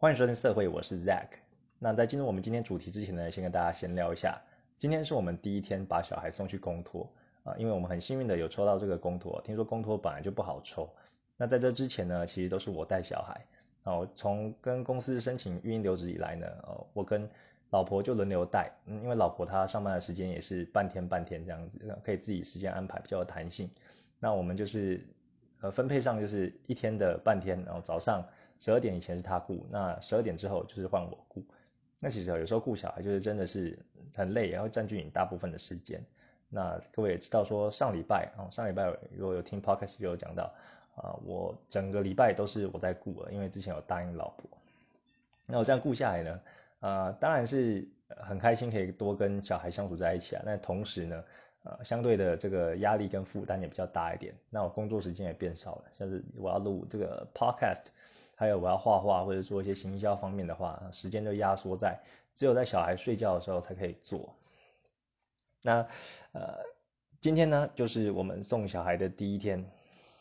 欢迎收听社会，我是 Zack。那在进入我们今天主题之前呢，先跟大家闲聊一下。今天是我们第一天把小孩送去公托啊，因为我们很幸运的有抽到这个公托。听说公托本来就不好抽，那在这之前呢，其实都是我带小孩。哦，从跟公司申请育婴留职以来呢，哦，我跟老婆就轮流带，嗯，因为老婆她上班的时间也是半天半天这样子，可以自己时间安排比较有弹性。那我们就是呃分配上就是一天的半天，然后早上。十二点以前是他顾，那十二点之后就是换我顾。那其实有时候顾小孩就是真的是很累，然后占据你大部分的时间。那各位也知道说上礼拜啊，上礼拜如果有听 podcast 就有讲到啊，我整个礼拜都是我在顾了，因为之前有答应老婆。那我这样顾下来呢，啊，当然是很开心可以多跟小孩相处在一起啊。那同时呢，呃，相对的这个压力跟负担也比较大一点。那我工作时间也变少了，像是我要录这个 podcast。还有我要画画或者做一些行销方面的话，时间就压缩在只有在小孩睡觉的时候才可以做。那呃，今天呢就是我们送小孩的第一天。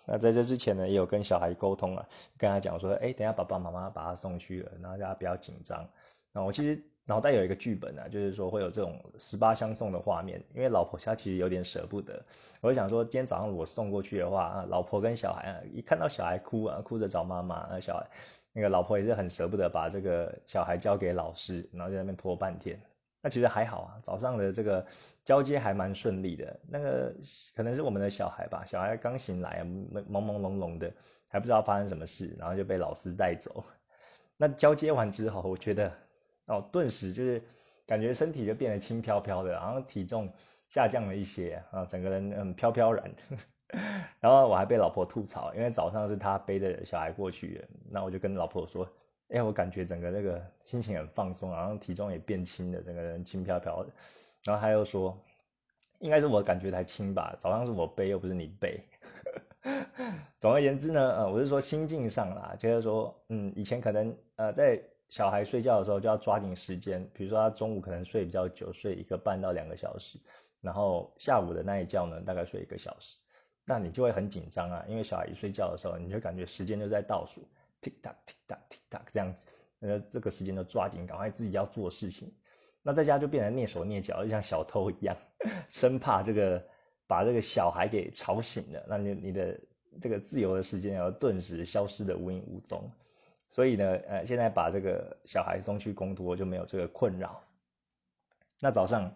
那在这之前呢，也有跟小孩沟通了，跟他讲说，哎，等下爸爸妈妈把他送去了，然后大家不要紧张。那我其实脑袋有一个剧本啊，就是说会有这种十八相送的画面，因为老婆她其实有点舍不得。我就想说，今天早上我送过去的话啊，老婆跟小孩啊，一看到小孩哭啊，哭着找妈妈，那小孩那个老婆也是很舍不得把这个小孩交给老师，然后在那边拖半天。那其实还好啊，早上的这个交接还蛮顺利的。那个可能是我们的小孩吧，小孩刚醒来，朦朦胧胧的，还不知道发生什么事，然后就被老师带走。那交接完之后，我觉得哦，顿时就是感觉身体就变得轻飘飘的，然后体重。下降了一些啊，整个人嗯飘飘然，然后我还被老婆吐槽，因为早上是她背着小孩过去的，那我就跟老婆说，哎，我感觉整个那个心情很放松，然后体重也变轻了，整个人轻飘飘的。然后她又说，应该是我感觉才轻吧，早上是我背又不是你背。总而言之呢，呃，我是说心境上啦，就是说，嗯，以前可能呃在小孩睡觉的时候就要抓紧时间，比如说他中午可能睡比较久，睡一个半到两个小时。然后下午的那一觉呢，大概睡一个小时，那你就会很紧张啊，因为小孩一睡觉的时候，你就感觉时间就在倒数，tick tock tick tock tick tock 这样子，呃，这个时间就抓紧，赶快自己要做事情。那在家就变成蹑手蹑脚，就像小偷一样，生怕这个把这个小孩给吵醒了，那你你的这个自由的时间要顿时消失的无影无踪。所以呢，呃，现在把这个小孩送去公托就没有这个困扰。那早上。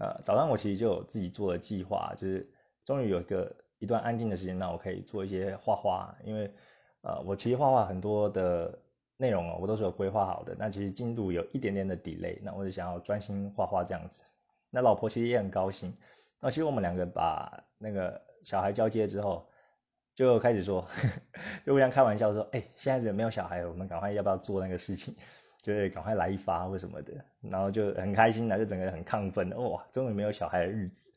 呃，早上我其实就有自己做的计划，就是终于有一个一段安静的时间，那我可以做一些画画。因为，呃，我其实画画很多的内容哦，我都是有规划好的。那其实进度有一点点的 delay，那我就想要专心画画这样子。那老婆其实也很高兴。那其实我们两个把那个小孩交接之后，就开始说，就互相开玩笑说，哎，现在子没有小孩，我们赶快要不要做那个事情？就是赶快来一发或什么的，然后就很开心，就整个人很亢奋，哇，终于没有小孩的日子。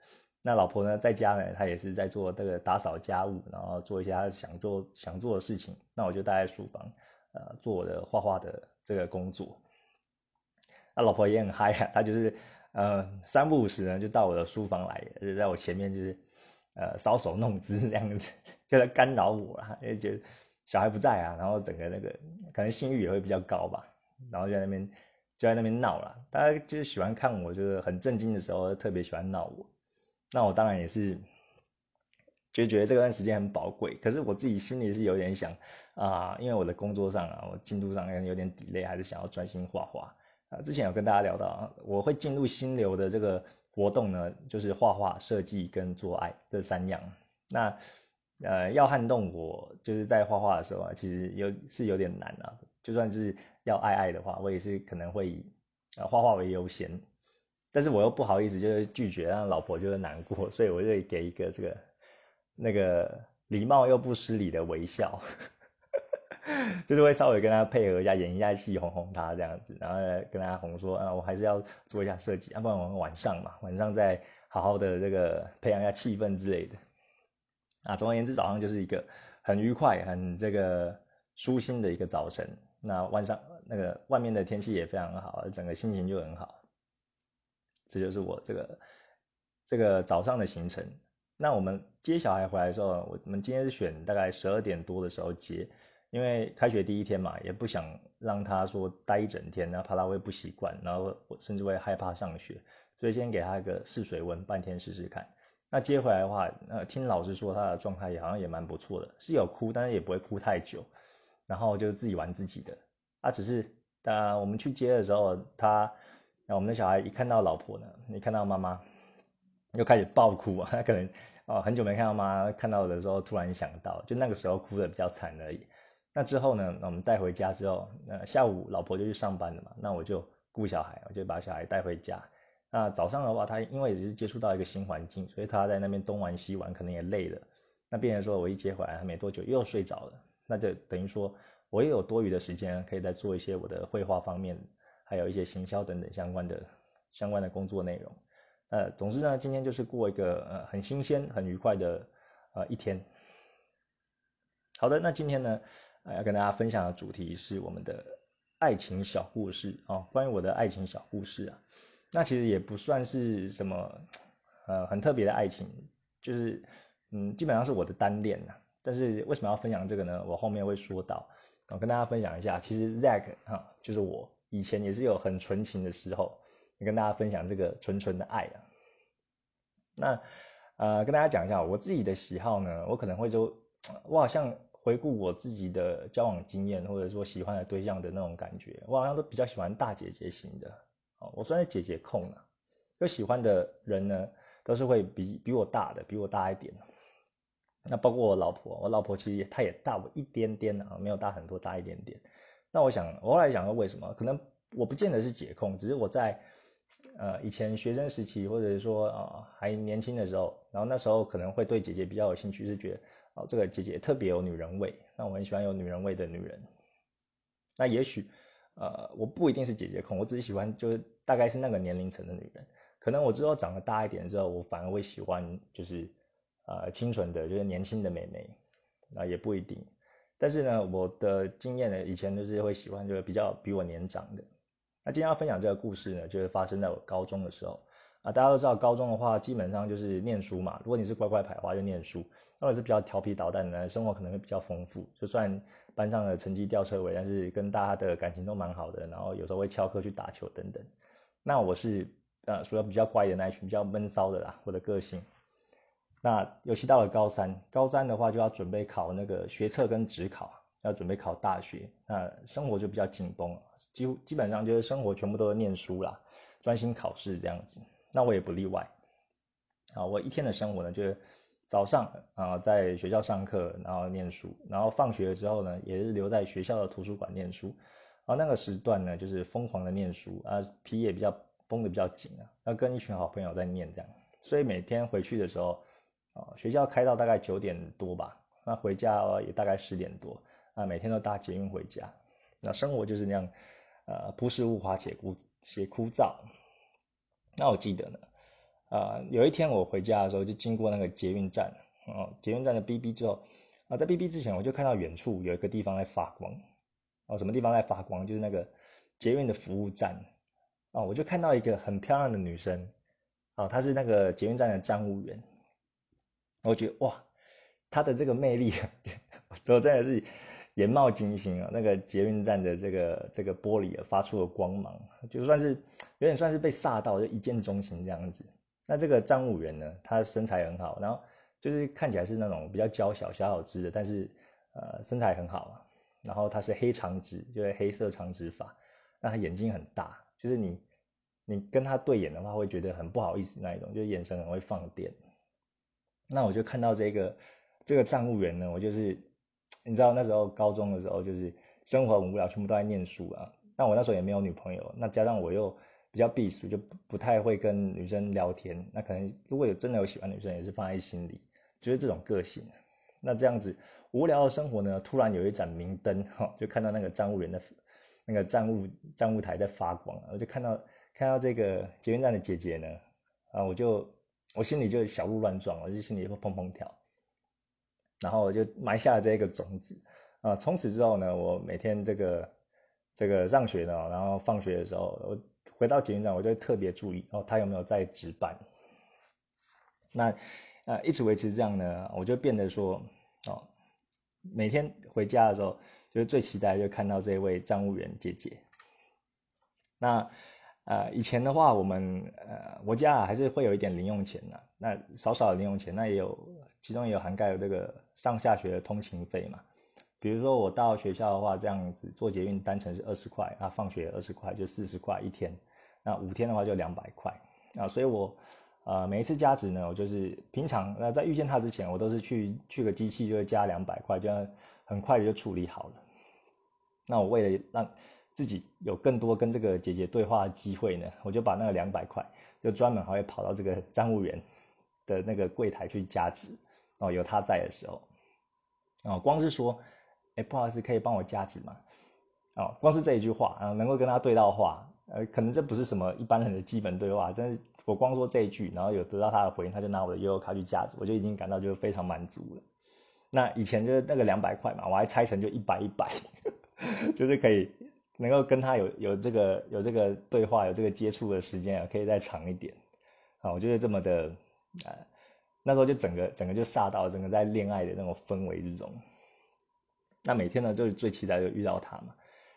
那老婆呢，在家呢，她也是在做这个打扫家务，然后做一些她想做想做的事情。那我就待在书房，呃，做我的画画的这个工作。那老婆也很嗨啊，她就是呃三不五时呢，就到我的书房来，就在我前面就是呃搔首弄姿这样子，就在干扰我啦，因为觉得小孩不在啊，然后整个那个可能性欲也会比较高吧。然后就在那边就在那边闹了，大家就是喜欢看我，就是很震惊的时候，特别喜欢闹我。那我当然也是，就觉得这段时间很宝贵。可是我自己心里是有点想啊，因为我的工作上啊，我进度上有点 delay，还是想要专心画画啊。之前有跟大家聊到，我会进入心流的这个活动呢，就是画画、设计跟做爱这三样。那呃，要撼动我，就是在画画的时候啊，其实有是有点难啊。就算是要爱爱的话，我也是可能会以啊画画为优先，但是我又不好意思就是拒绝，让老婆觉得难过，所以我就给一个这个那个礼貌又不失礼的微笑，就是会稍微跟他配合一下，演一下戏，哄哄他这样子，然后跟他哄说啊，我还是要做一下设计，要不然我们晚上嘛，晚上再好好的这个培养一下气氛之类的。啊，总而言之，早上就是一个很愉快、很这个舒心的一个早晨。那晚上那个外面的天气也非常好，整个心情就很好。这就是我这个这个早上的行程。那我们接小孩回来的时候，我们今天是选大概十二点多的时候接，因为开学第一天嘛，也不想让他说待一整天，然后怕他会不习惯，然后我甚至会害怕上学，所以先给他一个试水温，半天试试看。那接回来的话，呃，听老师说他的状态也好像也蛮不错的，是有哭，但是也不会哭太久，然后就自己玩自己的。啊，只是呃，我们去接的时候，他，那我们的小孩一看到老婆呢，一看到妈妈，又开始爆哭啊，他可能。哦，很久没看到妈，看到的时候突然想到，就那个时候哭的比较惨而已。那之后呢，那我们带回家之后，呃，下午老婆就去上班了嘛，那我就顾小孩，我就把小孩带回家。那早上的话，他因为也是接触到一个新环境，所以他在那边东玩西玩，可能也累了。那变成说我一接回来，没多久又睡着了，那就等于说我也有多余的时间，可以再做一些我的绘画方面，还有一些行销等等相关的相关的工作内容。呃，总之呢，今天就是过一个呃很新鲜、很愉快的呃一天。好的，那今天呢，呃，要跟大家分享的主题是我们的爱情小故事啊，关于我的爱情小故事啊。那其实也不算是什么呃很特别的爱情，就是嗯，基本上是我的单恋呐。但是为什么要分享这个呢？我后面会说到。我跟大家分享一下，其实 Zack 哈，就是我以前也是有很纯情的时候。跟大家分享这个纯纯的爱啊，那呃跟大家讲一下我自己的喜好呢，我可能会就 我好像回顾我自己的交往经验，或者说喜欢的对象的那种感觉，我好像都比较喜欢大姐姐型的哦，我算是姐姐控啊，就喜欢的人呢都是会比比我大的，比我大一点，那包括我老婆，我老婆其实她也大我一点点啊，没有大很多，大一点点。那我想我后来想说为什么？可能我不见得是姐控，只是我在。呃，以前学生时期，或者是说啊还年轻的时候，然后那时候可能会对姐姐比较有兴趣，是觉得哦这个姐姐特别有女人味，那我很喜欢有女人味的女人。那也许呃我不一定是姐姐控，我只是喜欢就是大概是那个年龄层的女人。可能我之后长得大一点之后，我反而会喜欢就是呃清纯的，就是年轻的美眉，那也不一定。但是呢，我的经验呢，以前就是会喜欢就是比较比我年长的。那今天要分享这个故事呢，就是发生在我高中的时候啊。大家都知道，高中的话基本上就是念书嘛。如果你是乖乖牌的话，就念书；如果是比较调皮捣蛋的，生活可能会比较丰富。就算班上的成绩掉车尾，但是跟大家的感情都蛮好的。然后有时候会翘课去打球等等。那我是呃，属于比较乖的那一群，比较闷骚的啦。我的个性。那尤其到了高三，高三的话就要准备考那个学测跟职考。要准备考大学，那生活就比较紧绷，几乎基本上就是生活全部都是念书啦，专心考试这样子。那我也不例外。啊，我一天的生活呢，就是早上啊在学校上课，然后念书，然后放学之后呢，也是留在学校的图书馆念书。然后那个时段呢，就是疯狂的念书啊，皮也比较绷得比较紧啊，要跟一群好朋友在念这样。所以每天回去的时候，啊，学校开到大概九点多吧，那回家也大概十点多。啊，每天都搭捷运回家，那生活就是那样，呃，朴实无华且枯且枯燥。那我记得呢，啊，有一天我回家的时候，就经过那个捷运站，哦，捷运站的 B B 之后，啊，在 B B 之前，我就看到远处有一个地方在发光，哦，什么地方在发光？就是那个捷运的服务站，哦，我就看到一个很漂亮的女生，哦，她是那个捷运站的站务员，我觉得哇，她的这个魅力，我真的是。眼冒金星啊，那个捷运站的这个这个玻璃啊，发出了光芒，就算是有点算是被煞到，就一见钟情这样子。那这个站务员呢，他身材很好，然后就是看起来是那种比较娇小小小只的，但是呃身材很好。然后他是黑长直，就是黑色长直发，那他眼睛很大，就是你你跟他对眼的话，会觉得很不好意思那一种，就眼神很会放电。那我就看到这个这个站务员呢，我就是。你知道那时候高中的时候，就是生活很无聊，全部都在念书啊。那我那时候也没有女朋友，那加上我又比较避暑，就不太会跟女生聊天。那可能如果有真的有喜欢女生，也是放在心里，就是这种个性。那这样子无聊的生活呢，突然有一盏明灯，哈，就看到那个站务员的那个站务站务台在发光，我就看到看到这个捷运站的姐姐呢，啊，我就我心里就小鹿乱撞，我就心里会砰砰跳。然后我就埋下了这个种子啊！从此之后呢，我每天这个这个上学呢，然后放学的时候，我回到捷运站，我就特别注意哦，他有没有在值班。那呃，一直维持这样呢，我就变得说哦，每天回家的时候，就是最期待就看到这位站务员姐姐。那呃以前的话，我们呃我家还是会有一点零用钱的，那少少的零用钱，那也有其中也有涵盖了这个上下学的通勤费嘛。比如说我到学校的话，这样子坐捷运单程是二十块，啊放学二十块就四十块一天，那五天的话就两百块啊，所以我呃每一次加值呢，我就是平常那在遇见他之前，我都是去去个机器就会加两百块，这样很快的就处理好了。那我为了让自己有更多跟这个姐姐对话的机会呢，我就把那个两百块，就专门还会跑到这个 站务员的那个柜台去加值哦，有他在的时候，哦，光是说，哎，不好意思，可以帮我加值吗？哦，光是这一句话啊，能够跟他对到话，呃，可能这不是什么一般人的基本对话，但是我光说这一句，然后有得到他的回应，他就拿我的悠游卡去加值，我就已经感到就是非常满足了。那以前就是那个两百块嘛，我还拆成就一百一百，就是可以。能够跟他有有这个有这个对话有这个接触的时间啊，可以再长一点啊，我就是这么的呃，那时候就整个整个就煞到整个在恋爱的那种氛围之中。那每天呢，就是最期待就遇到他嘛。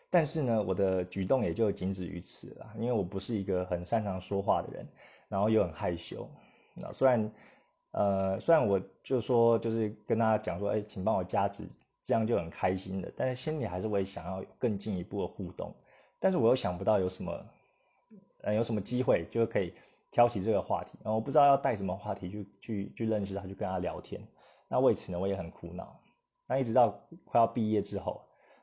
但是呢，我的举动也就仅止于此了，因为我不是一个很擅长说话的人，然后又很害羞。那虽然呃，虽然我就说就是跟他讲说，哎，请帮我加值。这样就很开心的，但是心里还是会想要更进一步的互动，但是我又想不到有什么，呃，有什么机会就可以挑起这个话题，然后我不知道要带什么话题去去去认识他，去跟他聊天。那为此呢，我也很苦恼。那一直到快要毕业之后，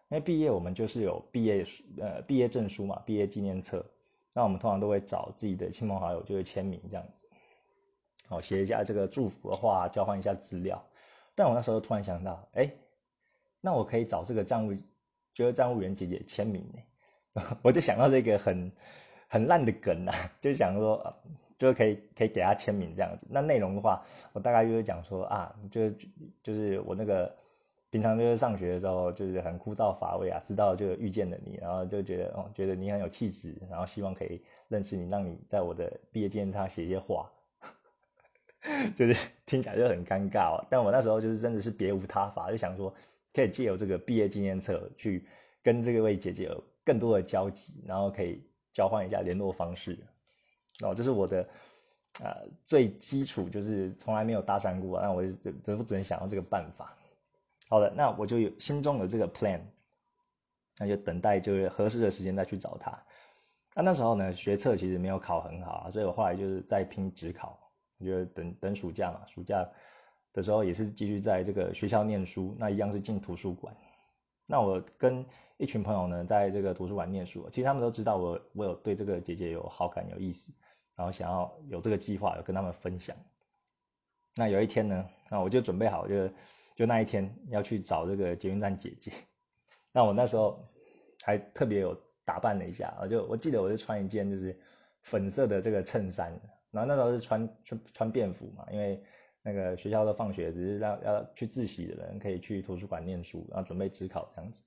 因为毕业我们就是有毕业呃毕业证书嘛，毕业纪念册，那我们通常都会找自己的亲朋好友就会签名这样子，好写一下这个祝福的话，交换一下资料。但我那时候突然想到，哎。那我可以找这个账务，就是账务员姐姐签名呢，我就想到这个很很烂的梗啊，就想说，就可以可以给他签名这样子。那内容的话，我大概就是讲说啊，就是就是我那个平常就是上学的时候就是很枯燥乏味啊，知道就遇见了你，然后就觉得哦，觉得你很有气质，然后希望可以认识你，让你在我的毕业纪念册上写一些话，就是 听起来就很尴尬哦。但我那时候就是真的是别无他法，就想说。可以借由这个毕业纪念册去跟这位姐姐有更多的交集，然后可以交换一下联络方式。哦，这是我的啊最基础，就是从来没有搭讪过，那我只只只能想到这个办法。好的，那我就有心中有这个 plan，那就等待就是合适的时间再去找他。那那时候呢，学测其实没有考很好，所以我后来就是在拼职考，我就等等暑假嘛，暑假。的时候也是继续在这个学校念书，那一样是进图书馆。那我跟一群朋友呢，在这个图书馆念书，其实他们都知道我我有对这个姐姐有好感有意思，然后想要有这个计划，有跟他们分享。那有一天呢，那我就准备好，就就那一天要去找这个捷运站姐姐。那我那时候还特别有打扮了一下，我就我记得我就穿一件就是粉色的这个衬衫，然后那时候是穿穿穿便服嘛，因为。那个学校的放学只是让要去自习的人可以去图书馆念书，然后准备职考这样子。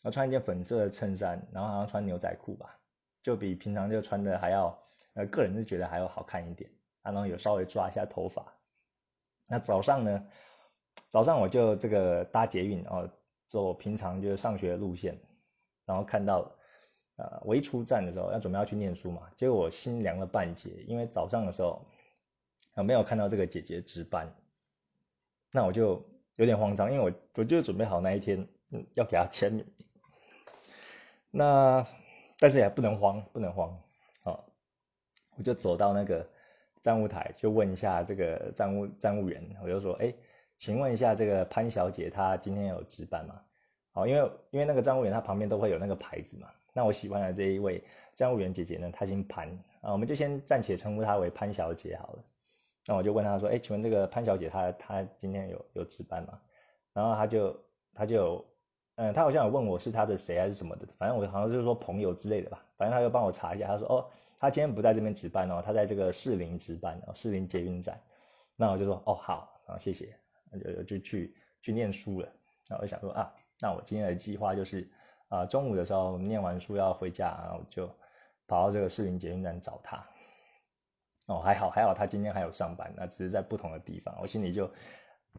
然后穿一件粉色的衬衫，然后好像穿牛仔裤吧，就比平常就穿的还要，呃，个人是觉得还要好看一点。然后有稍微抓一下头发。那早上呢，早上我就这个搭捷运，然后走平常就是上学的路线，然后看到，呃，我一出站的时候要准备要去念书嘛，结果我心凉了半截，因为早上的时候。啊，没有看到这个姐姐值班，那我就有点慌张，因为我我就准备好那一天，嗯，要给她签名。那但是也不能慌，不能慌，啊，我就走到那个站务台，就问一下这个站务站务员，我就说，哎，请问一下这个潘小姐她今天有值班吗？好，因为因为那个站务员他旁边都会有那个牌子嘛，那我喜欢的这一位站务员姐姐呢，她姓潘，啊，我们就先暂且称呼她为潘小姐好了。那我就问他说：“哎，请问这个潘小姐她她今天有有值班吗？”然后他就他就嗯，他好像有问我是他的谁还是什么的，反正我好像就是说朋友之类的吧。反正他就帮我查一下，他说：“哦，他今天不在这边值班哦，他在这个士林值班哦，士林捷运站。”那我就说：“哦，好，然后谢谢。”就就去去念书了。然后我就想说啊，那我今天的计划就是啊，中午的时候念完书要回家，然后就跑到这个士林捷运站找他。哦，还好还好，他今天还有上班，那只是在不同的地方，我心里就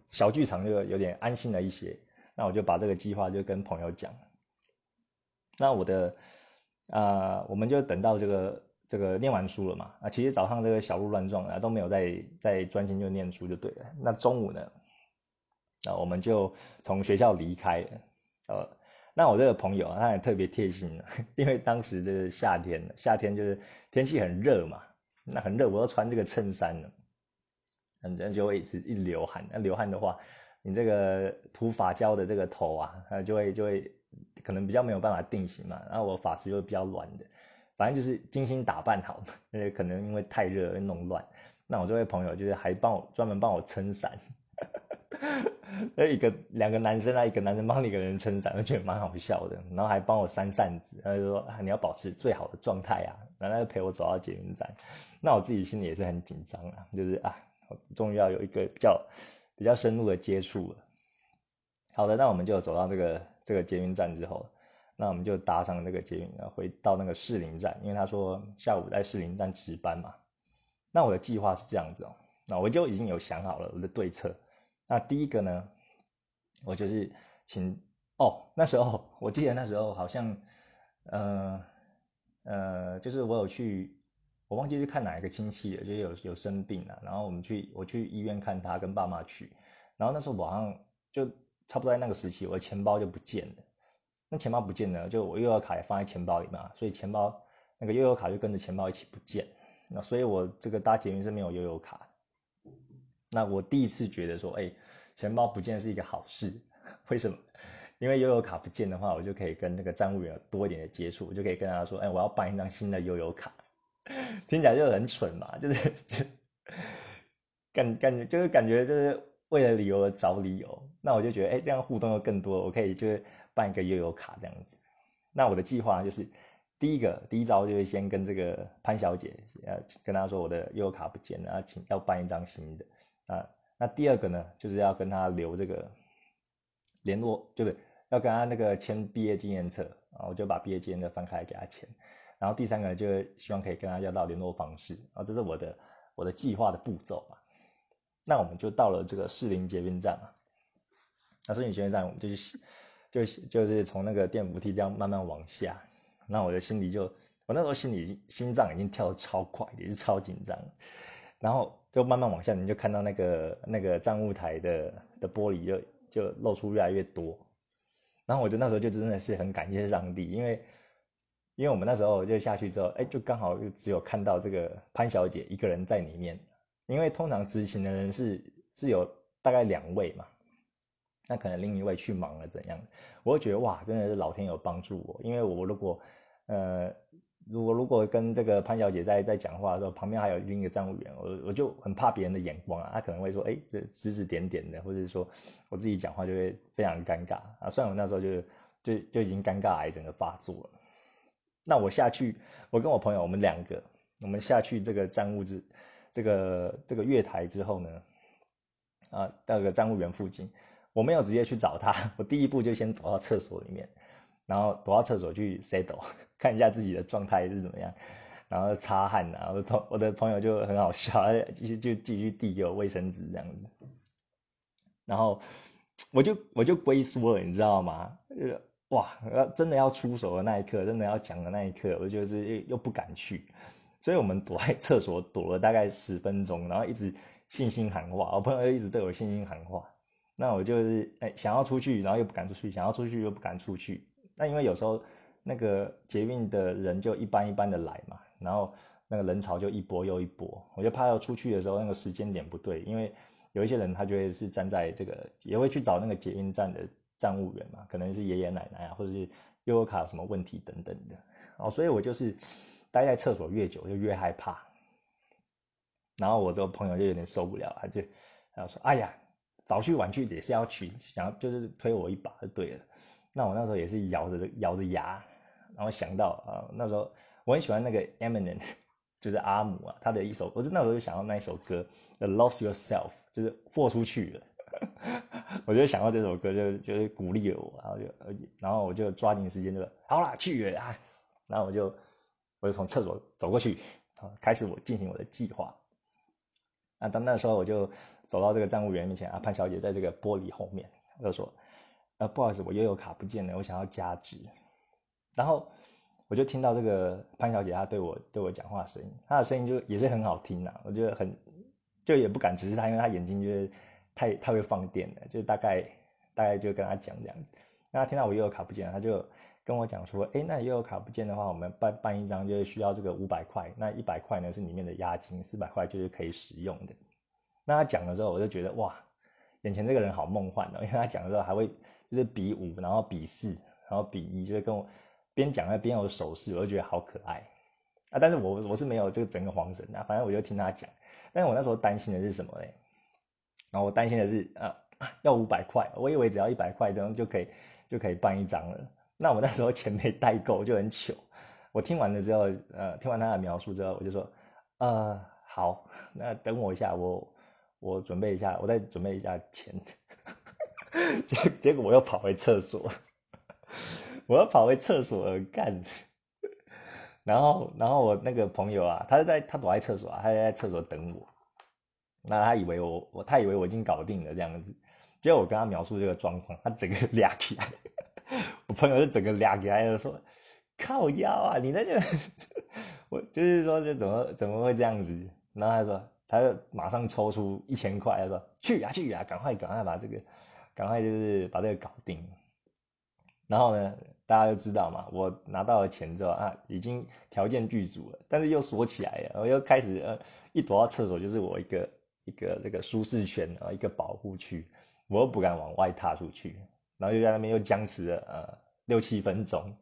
小剧场就有点安心了一些。那我就把这个计划就跟朋友讲。那我的啊，我们就等到这个这个念完书了嘛。啊，其实早上这个小鹿乱撞啊，都没有在在专心就念书就对了。那中午呢，那我们就从学校离开了。呃，那我这个朋友啊，他也特别贴心，因为当时这是夏天，夏天就是天气很热嘛。那很热，我要穿这个衬衫呢，反正就会一直一直流汗。那流汗的话，你这个涂发胶的这个头啊，它就会就会可能比较没有办法定型嘛。然后我发质又比较软的，反正就是精心打扮好的，因 为可能因为太热而弄乱。那我这位朋友就是还帮我专门帮我撑伞。那一个两个男生啊，一个男生帮一个人撑伞，我觉得蛮好笑的。然后还帮我扇扇子，他就说你要保持最好的状态啊。然后就陪我走到捷运站，那我自己心里也是很紧张啊，就是啊，终于要有一个比较比较深入的接触了。好的，那我们就走到这个这个捷运站之后，那我们就搭上那个捷运，回到那个士林站，因为他说下午在士林站值班嘛。那我的计划是这样子哦，那我就已经有想好了我的对策。那第一个呢，我就是请哦，那时候我记得那时候好像，呃呃，就是我有去，我忘记去看哪一个亲戚了，就有有生病了，然后我们去我去医院看他，跟爸妈去，然后那时候晚上就差不多在那个时期，我的钱包就不见了，那钱包不见了，就我悠游卡也放在钱包里嘛，所以钱包那个悠游卡就跟着钱包一起不见，那所以我这个搭捷运是没有悠游卡。那我第一次觉得说，哎，钱包不见是一个好事，为什么？因为悠游卡不见的话，我就可以跟那个站务员多一点的接触，我就可以跟他说，哎，我要办一张新的悠游卡。听起来就很蠢嘛，就是感感觉就是感觉就是为了理由而找理由。那我就觉得，哎，这样互动又更多，我可以就是办一个悠游卡这样子。那我的计划就是，第一个第一招就是先跟这个潘小姐，呃，跟她说我的悠游卡不见了，请要办一张新的。啊，那第二个呢，就是要跟他留这个联络，就是？要跟他那个签毕业纪念册啊，我就把毕业纪念册翻开给他签。然后第三个就希望可以跟他要到联络方式啊，这是我的我的计划的步骤嘛。那我们就到了这个士林捷运站嘛。那士林捷运站，我们就是就就是从那个电扶梯这样慢慢往下。那我的心里就，我那时候心里心脏已经跳得超快，也是超紧张。然后就慢慢往下，你就看到那个那个站务台的的玻璃就就露出越来越多。然后我就那时候就真的是很感谢上帝，因为因为我们那时候就下去之后，哎，就刚好就只有看到这个潘小姐一个人在里面。因为通常执勤的人是是有大概两位嘛，那可能另一位去忙了怎样？我就觉得哇，真的是老天有帮助我，因为我如果呃。如果如果跟这个潘小姐在在讲话的时候，旁边还有另一个站务员，我我就很怕别人的眼光啊，他可能会说，哎，这指指点点的，或者是说我自己讲话就会非常尴尬啊。虽然我那时候就就就已经尴尬癌整个发作了，那我下去，我跟我朋友，我们两个，我们下去这个站务之这个这个月台之后呢，啊，到个站务员附近，我没有直接去找他，我第一步就先躲到厕所里面。然后躲到厕所去 settle，看一下自己的状态是怎么样，然后擦汗啊。我同我的朋友就很好笑，继续就继续递给我卫生纸这样子。然后我就我就龟缩了，你知道吗？呃，哇，要真的要出手的那一刻，真的要讲的那一刻，我就是又不敢去。所以我们躲在厕所躲了大概十分钟，然后一直信心喊话，我朋友一直对我信心喊话。那我就是哎想要出去，然后又不敢出去，想要出去又不敢出去。那因为有时候那个捷运的人就一班一班的来嘛，然后那个人潮就一波又一波，我就怕要出去的时候那个时间点不对，因为有一些人他就会是站在这个，也会去找那个捷运站的站务员嘛，可能是爷爷奶奶啊，或者是悠游卡什么问题等等的，哦，所以我就是待在厕所越久就越害怕，然后我这个朋友就有点受不了，他就他说，哎呀，早去晚去也是要去，想要就是推我一把就对了。那我那时候也是咬着咬着牙，然后想到啊，那时候我很喜欢那个 Eminem，就是阿姆啊，他的一首，我就那时候就想到那一首歌《Lost Yourself》，就是豁出去了。我就想到这首歌，就就是鼓励了我，然后就然后我就抓紧时间就好了去啊，然后我就我就从厕所走过去，开始我进行我的计划。啊，当那时候我就走到这个站务员面前啊，潘小姐在这个玻璃后面，我就说。不好意思，我悠游卡不见了，我想要加值。然后我就听到这个潘小姐她对我对我讲话声音，她的声音就也是很好听啊，我觉得很就也不敢直视她，因为她眼睛就是太太会放电了，就大概大概就跟她讲这样子。那她听到我悠游卡不见了，她就跟我讲说，哎，那悠游卡不见的话，我们办办一张就是需要这个五百块，那一百块呢是里面的押金，四百块就是可以使用的。那她讲了之后，我就觉得哇，眼前这个人好梦幻哦，因为她讲的时候还会就是比五，然后比四，然后比一，就是跟我。边讲还边有手势，我就觉得好可爱啊！但是我我是没有这个整个黄神啊，反正我就听他讲。但是我那时候担心的是什么嘞？然后我担心的是啊，要五百块，我以为只要一百块，然后就可以就可以办一张了。那我那时候钱没带够，就很糗。我听完了之后，呃，听完他的描述之后，我就说，呃，好，那等我一下，我我准备一下，我再准备一下钱。结结果我又跑回厕所。我又跑回厕所干，然后，然后我那个朋友啊，他在他躲在厕所啊，他在厕所等我。那他以为我我他以为我已经搞定了这样子，结果我跟他描述这个状况，他整个俩起来，我朋友就整个俩起来就说：“靠腰啊，你那个，我就是说这怎么怎么会这样子？”然后他说，他就马上抽出一千块，他说：“去啊去啊，赶快赶快把这个，赶快就是把这个搞定。”然后呢？大家就知道嘛，我拿到了钱之后啊，已经条件具足了，但是又锁起来了，我又开始呃，一躲到厕所就是我一个一个那个舒适圈啊，一个保护区，我又不敢往外踏出去，然后就在那边又僵持了呃六七分钟，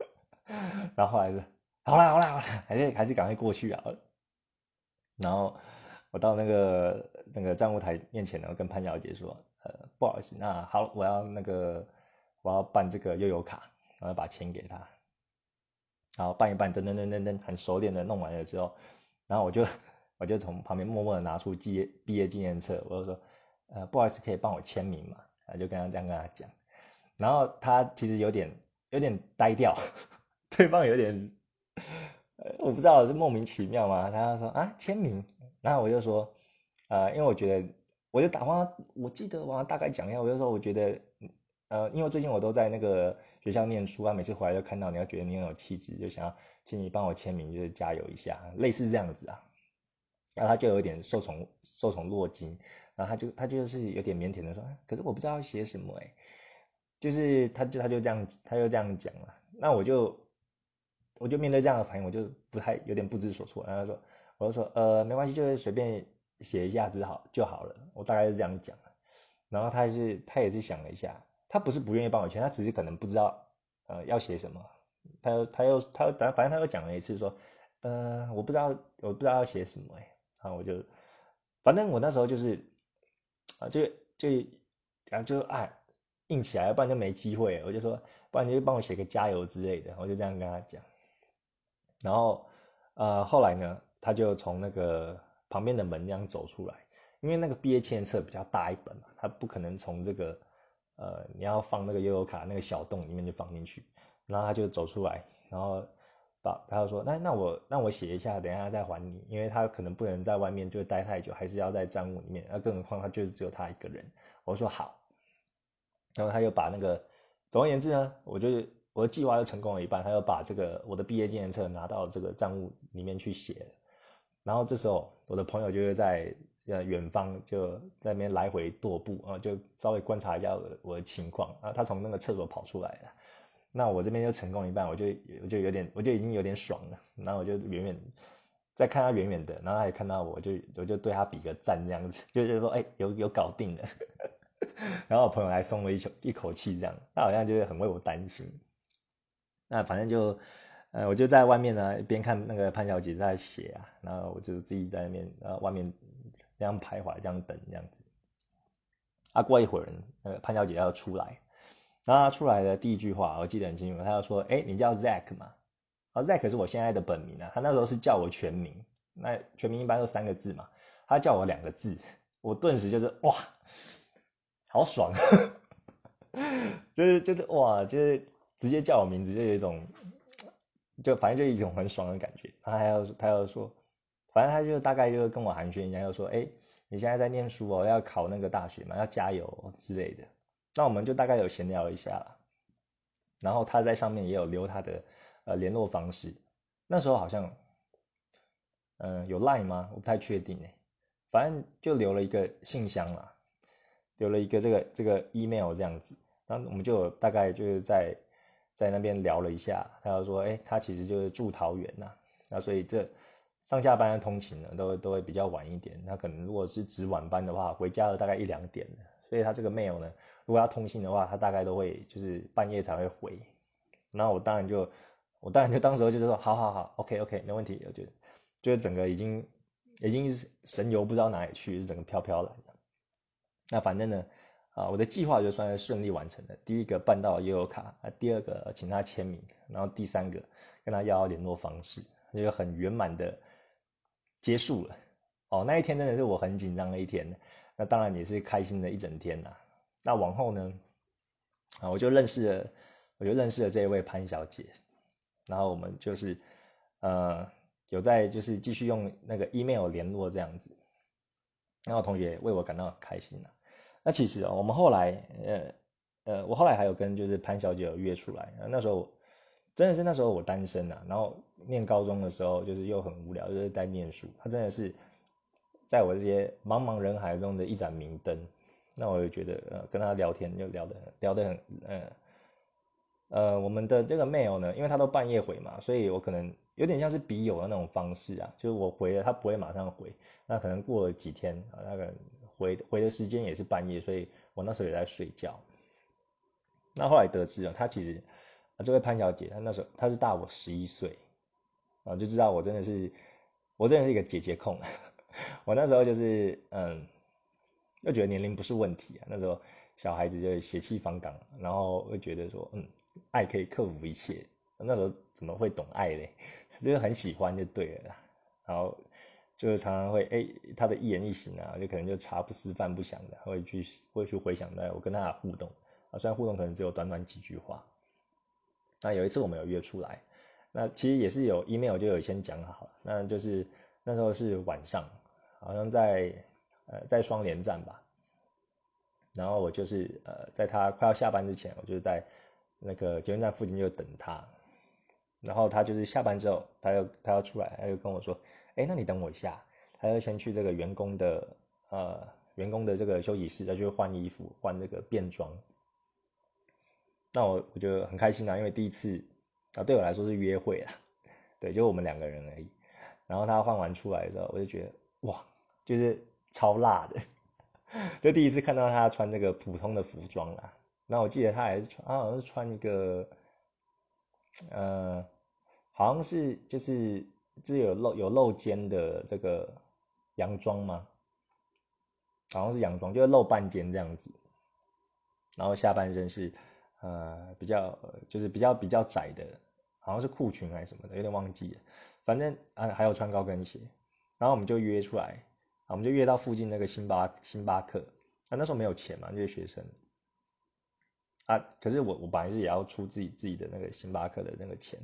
然后后来是好啦好啦好啦，还是还是赶快过去啊，然后我到那个那个账务台面前呢，跟潘小姐说，呃不好意思，那好，我要那个我要办这个悠游卡。我要把钱给他，然后办一办，噔噔噔噔噔，很熟练的弄完了之后，然后我就我就从旁边默默的拿出毕业毕业纪念册，我就说，呃，不好意思，可以帮我签名嘛？啊，就跟他这样跟他讲，然后他其实有点有点呆掉，对方有点，我不知道是莫名其妙嘛，他说啊签名，然后我就说，呃，因为我觉得，我就打话，我记得我大概讲一下，我就说我觉得。呃，因为最近我都在那个学校念书啊，每次回来就看到你，要觉得你很有气质，就想要请你帮我签名，就是加油一下，类似这样子啊。然后他就有点受宠受宠若惊，然后他就他就是有点腼腆的说，可是我不知道要写什么哎，就是他就他就这样他就这样讲了，那我就我就面对这样的反应，我就不太有点不知所措。然后他说，我就说呃没关系，就是随便写一下只好就好了，我大概是这样讲然后他也是他也是想了一下。他不是不愿意帮我签，他只是可能不知道，呃，要写什么。他又他又他又反正他又讲了一次说，呃，我不知道我不知道要写什么哎。然后我就，反正我那时候就是，啊，就就然后就啊硬起来，不然就没机会。我就说，不然你就帮我写个加油之类的。我就这样跟他讲。然后呃后来呢，他就从那个旁边的门这样走出来，因为那个毕业纪念册比较大一本嘛，他不可能从这个。呃，你要放那个悠游卡那个小洞里面就放进去，然后他就走出来，然后把他就说，那那我那我写一下，等一下再还你，因为他可能不能在外面就待太久，还是要在账务里面，那更何况他就是只有他一个人。我说好，然后他又把那个，总而言之呢，我就我的计划又成功了一半，他又把这个我的毕业纪念册拿到这个账务里面去写，然后这时候我的朋友就会在。呃，远方就在那边来回踱步啊，就稍微观察一下我我的情况啊。他从那个厕所跑出来了，那我这边就成功一半，我就我就有点，我就已经有点爽了。然后我就远远再看他远远的，然后他也看到我，就我就对他比个赞这样子，就是说哎，有有搞定了。然后我朋友还松了一口一口气，这样他好像就是很为我担心。那反正就呃，我就在外面呢，一边看那个潘小姐在写啊，然后我就自己在那边呃外面。这样徘徊，这样等，这样子。啊，过一会儿，那个潘小姐要出来，然后她出来的第一句话，我记得很清楚，她要说：“哎，你叫 Zack 吗？”啊，Zack 是我现在的本名啊。他那时候是叫我全名，那全名一般都三个字嘛，他叫我两个字，我顿时就是哇，好爽，就是就是哇，就是直接叫我名字，就有一种，就反正就一种很爽的感觉。他还要他要说。反正他就大概就跟我寒暄一下，就说：“哎，你现在在念书哦，要考那个大学嘛，要加油之类的。”那我们就大概有闲聊一下，然后他在上面也有留他的呃联络方式。那时候好像，嗯，有 Line 吗？我不太确定哎，反正就留了一个信箱啦，留了一个这个这个 email 这样子。然后我们就大概就是在在那边聊了一下，他就说，哎，他其实就是住桃园呐，那所以这上下班的通勤呢，都都会比较晚一点。他可能如果是值晚班的话，回家了大概一两点所以他这个 mail 呢。如果要通信的话，他大概都会就是半夜才会回，那我当然就我当然就当时候就是说好好好，OK OK 没问题，我觉得就是整个已经已经神游不知道哪里去，是整个飘飘然的。那反正呢，啊我的计划就算是顺利完成了。第一个办到悠游卡，啊第二个请他签名，然后第三个跟他要联络方式，就很圆满的结束了。哦，那一天真的是我很紧张的一天，那当然也是开心的一整天呐。那往后呢？啊，我就认识了，我就认识了这一位潘小姐，然后我们就是，呃，有在就是继续用那个 email 联络这样子，然后同学为我感到很开心啊。那其实我们后来，呃呃，我后来还有跟就是潘小姐有约出来，那时候真的是那时候我单身呐，然后念高中的时候就是又很无聊，就是在念书，她真的是在我这些茫茫人海中的一盏明灯。那我就觉得，呃，跟他聊天就聊得很聊得很，呃，呃，我们的这个 mail 呢，因为他都半夜回嘛，所以我可能有点像是笔友的那种方式啊，就是我回了，他不会马上回，那可能过了几天啊，那个回回的时间也是半夜，所以我那时候也在睡觉。那后来得知啊，他其实啊，这位潘小姐，她那时候她是大我十一岁，啊，就知道我真的是，我真的是一个姐姐控，我那时候就是嗯。又觉得年龄不是问题啊，那时候小孩子就血气方刚，然后会觉得说，嗯，爱可以克服一切。那时候怎么会懂爱嘞？就是很喜欢就对了。然后就是常常会，哎，他的一言一行啊，就可能就茶不思饭不想的，会去会去回想到我跟他的互动啊，虽然互动可能只有短短几句话。那有一次我们有约出来，那其实也是有 email 就有先讲好，那就是那时候是晚上，好像在。呃，在双连站吧，然后我就是呃，在他快要下班之前，我就是在那个捷运站附近就等他，然后他就是下班之后，他又他要出来，他就跟我说，哎，那你等我一下，他要先去这个员工的呃员工的这个休息室，再去换衣服，换那个便装。那我我就很开心啊，因为第一次啊，对我来说是约会啊，对，就我们两个人而已。然后他换完出来的时候，我就觉得哇，就是。超辣的，就第一次看到他穿这个普通的服装啦。那我记得他还是穿，他好像是穿一个，呃，好像是就是是有露有露肩的这个洋装吗？好像是洋装，就是露半肩这样子。然后下半身是呃比较就是比较比较窄的，好像是裤裙还是什么的，有点忘记了。反正啊还有穿高跟鞋。然后我们就约出来。我们就约到附近那个星巴星巴克，啊，那时候没有钱嘛，就是学生，啊，可是我我本来是也要出自己自己的那个星巴克的那个钱，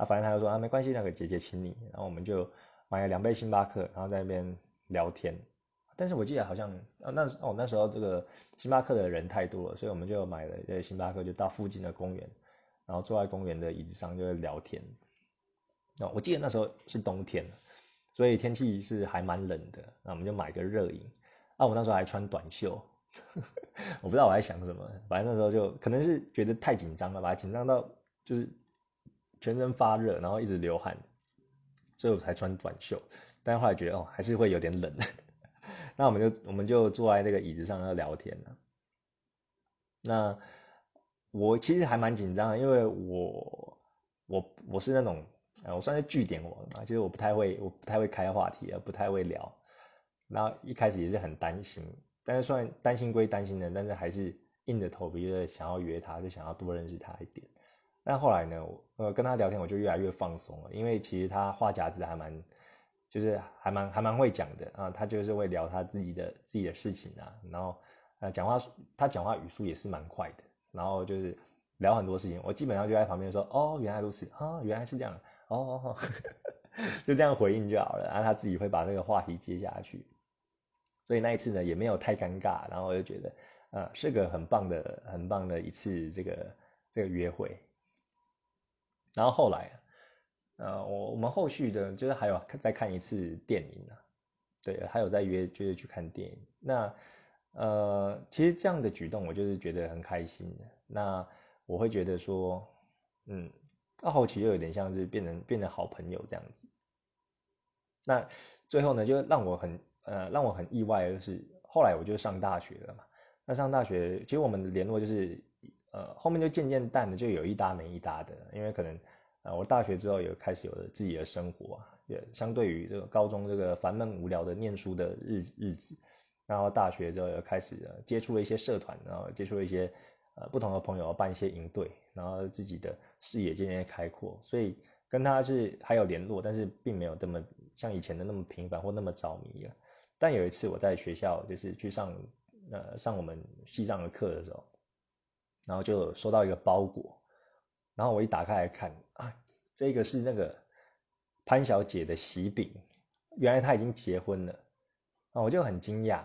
啊，反正他就说啊没关系，那个姐姐请你，然后我们就买了两杯星巴克，然后在那边聊天，但是我记得好像啊那哦那时候这个星巴克的人太多了，所以我们就买了这个星巴克，就到附近的公园，然后坐在公园的椅子上就聊天，哦，我记得那时候是冬天。所以天气是还蛮冷的，那我们就买个热饮。啊，我那时候还穿短袖，我不知道我在想什么，反正那时候就可能是觉得太紧张了吧，紧张到就是全身发热，然后一直流汗，所以我才穿短袖。但后来觉得哦，还是会有点冷。那我们就我们就坐在那个椅子上要聊天了。那我其实还蛮紧张的，因为我我我是那种。我算是据点我嘛，就是我不太会，我不太会开话题，不太会聊。然后一开始也是很担心，但是算担心归担心的，但是还是硬着头皮的想要约他，就想要多认识他一点。但后来呢，呃，跟他聊天我就越来越放松了，因为其实他话匣子还蛮，就是还蛮还蛮会讲的啊。他就是会聊他自己的自己的事情啊，然后呃讲话他讲话语速也是蛮快的，然后就是聊很多事情，我基本上就在旁边说，哦，原来如此啊，原来是这样。哦，就这样回应就好了，然后他自己会把那个话题接下去，所以那一次呢也没有太尴尬，然后我就觉得呃，是个很棒的、很棒的一次这个这个约会。然后后来，呃，我我们后续的就是还有再看一次电影呢，对，还有再约就是去看电影。那呃，其实这样的举动我就是觉得很开心的。那我会觉得说，嗯，到后期又有点像是变成变成好朋友这样子。那最后呢，就让我很呃让我很意外的是，后来我就上大学了嘛。那上大学，其实我们的联络就是呃后面就渐渐淡的，就有一搭没一搭的。因为可能呃我大学之后有开始有了自己的生活，也相对于这个高中这个烦闷无聊的念书的日日子，然后大学之后又开始接触了一些社团，然后接触了一些呃不同的朋友，办一些营队，然后自己的视野渐渐开阔，所以跟他是还有联络，但是并没有这么。像以前的那么频繁或那么着迷了，但有一次我在学校就是去上呃上我们西藏的课的时候，然后就收到一个包裹，然后我一打开来看啊，这个是那个潘小姐的喜饼，原来她已经结婚了啊，我就很惊讶。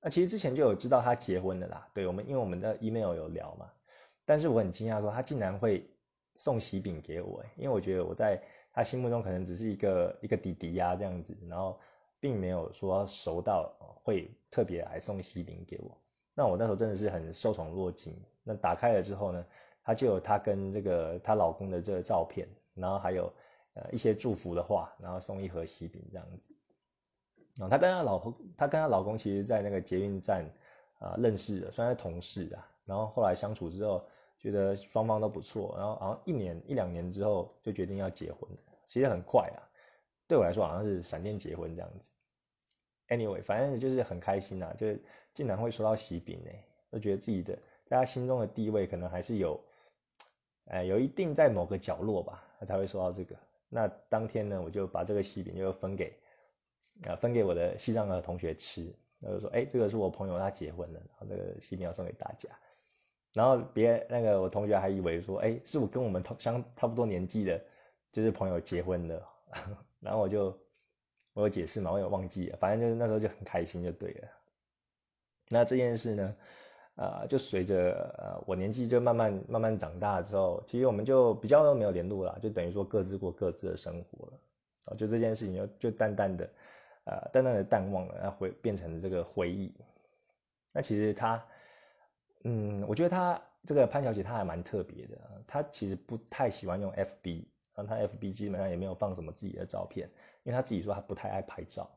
那其实之前就有知道她结婚了啦，对我们因为我们的 email 有聊嘛，但是我很惊讶说她竟然会送喜饼给我，因为我觉得我在。她心目中可能只是一个一个弟弟呀这样子，然后并没有说熟到会特别来送喜饼给我。那我那时候真的是很受宠若惊。那打开了之后呢，他就有他跟这个她老公的这个照片，然后还有呃一些祝福的话，然后送一盒喜饼这样子。然后她跟她老婆，她跟她老公其实在那个捷运站啊认识的，算是同事啊。然后后来相处之后。觉得双方都不错，然后好像一年一两年之后就决定要结婚其实很快啊，对我来说好像是闪电结婚这样子。Anyway，反正就是很开心啊，就是竟然会收到喜饼呢，就觉得自己的大家心中的地位可能还是有，哎，有一定在某个角落吧，他才会说到这个。那当天呢，我就把这个喜饼就分给啊分给我的西藏的同学吃，他就说，哎，这个是我朋友他结婚了，然后这个喜饼要送给大家。然后别那个我同学还以为说，哎，是我跟我们同相差不多年纪的，就是朋友结婚了。然后我就我有解释嘛，我有忘记了，反正就是那时候就很开心就对了。那这件事呢，呃，就随着呃我年纪就慢慢慢慢长大之后，其实我们就比较没有联络了，就等于说各自过各自的生活了。啊，就这件事情就就淡淡的，呃，淡淡的淡忘了，然后回变成了这个回忆。那其实他。嗯，我觉得她这个潘小姐她还蛮特别的，她其实不太喜欢用 FB，然后她 FB 基本上也没有放什么自己的照片，因为她自己说她不太爱拍照，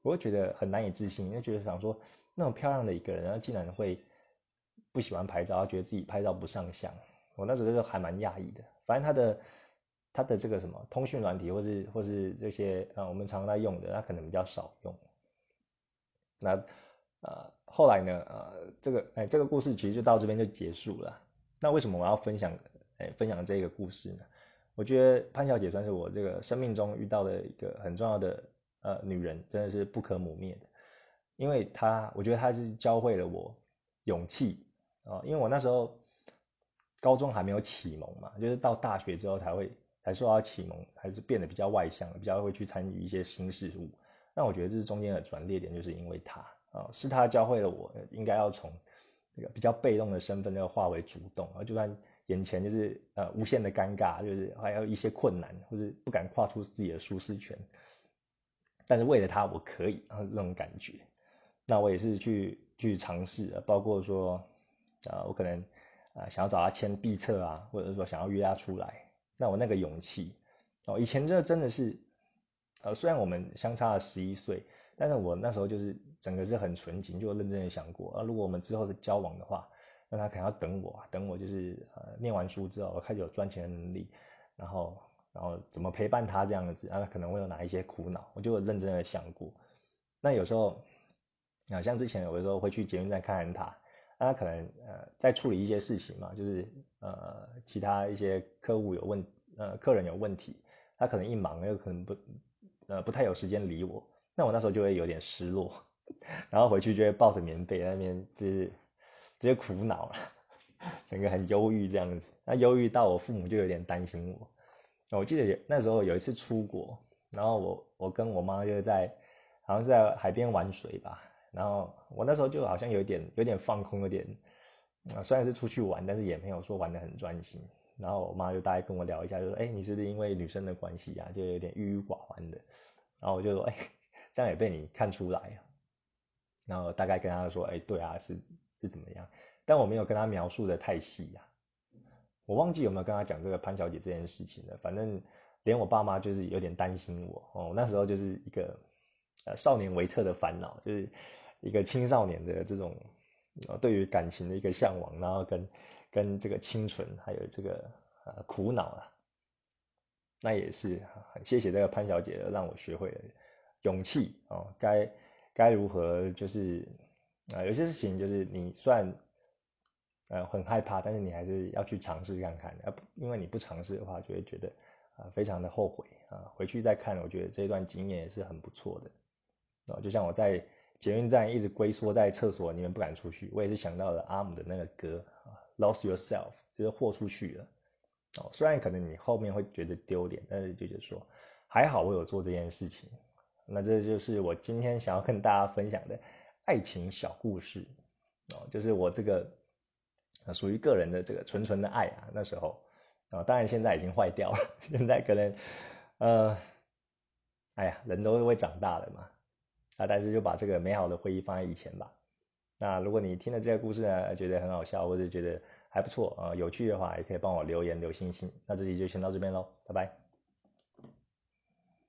我会觉得很难以置信，因为觉得想说那么漂亮的一个人，然后竟然会不喜欢拍照，他觉得自己拍照不上相，我那时候就还蛮讶异的。反正他的他的这个什么通讯软体，或是或是这些啊我们常在用的，她可能比较少用，那呃。后来呢？呃，这个哎，这个故事其实就到这边就结束了。那为什么我要分享哎分享这个故事呢？我觉得潘小姐算是我这个生命中遇到的一个很重要的呃女人，真的是不可磨灭的。因为她，我觉得她是教会了我勇气啊。因为我那时候高中还没有启蒙嘛，就是到大学之后才会才说到启蒙，还是变得比较外向，比较会去参与一些新事物。那我觉得这是中间的转捩点，就是因为他。啊，是他教会了我，应该要从这个比较被动的身份，要化为主动。而，就算眼前就是呃无限的尴尬，就是还有一些困难，或是不敢跨出自己的舒适圈，但是为了他，我可以啊这种感觉。那我也是去去尝试，包括说，啊，我可能啊想要找他签毕册啊，或者说想要约他出来，那我那个勇气，哦，以前这真的是，呃，虽然我们相差了十一岁。但是我那时候就是整个是很纯情，就认真的想过啊，如果我们之后的交往的话，那他可能要等我，等我就是呃念完书之后，我开始有赚钱的能力，然后然后怎么陪伴他这样子啊，可能会有哪一些苦恼，我就认真的想过。那有时候啊，像之前有的时候会去捷运站看看他，他可能呃在处理一些事情嘛，就是呃其他一些客户有问呃客人有问题，他可能一忙又可能不呃不太有时间理我。那我那时候就会有点失落，然后回去就会抱着棉被在那边，就是直接苦恼了，整个很忧郁这样子。那忧郁到我父母就有点担心我。我记得那时候有一次出国，然后我我跟我妈就在好像是在海边玩水吧，然后我那时候就好像有点有点放空，有点啊，虽然是出去玩，但是也没有说玩的很专心。然后我妈就大概跟我聊一下，就说：“哎，你是不是因为女生的关系啊，就有点郁郁寡欢的？”然后我就说：“哎，这样也被你看出来啊。”然后大概跟她说：“哎，对啊，是是怎么样？”但我没有跟她描述的太细呀。我忘记有没有跟她讲这个潘小姐这件事情了。反正连我爸妈就是有点担心我哦。那时候就是一个呃少年维特的烦恼，就是一个青少年的这种对于感情的一个向往，然后跟。跟这个清纯，还有这个呃苦恼啊，那也是很谢谢这个潘小姐，让我学会了勇气哦，该该如何就是啊，有些事情就是你虽然呃很害怕，但是你还是要去尝试看看，啊，因为你不尝试的话，就会觉得啊非常的后悔啊。回去再看，我觉得这段经验也是很不错的啊。就像我在捷运站一直龟缩在厕所里面不敢出去，我也是想到了阿姆的那个歌啊。Lost yourself，就是豁出去了哦。虽然可能你后面会觉得丢脸，但是就是说还好我有做这件事情。那这就是我今天想要跟大家分享的爱情小故事哦，就是我这个属于个人的这个纯纯的爱啊。那时候啊，当然现在已经坏掉了，现在可能呃，哎呀，人都会长大的嘛啊，但是就把这个美好的回忆放在以前吧。那如果你听了这个故事呢，觉得很好笑，或者觉得还不错啊，有趣的话，也可以帮我留言留星星。那这期就先到这边喽，拜拜。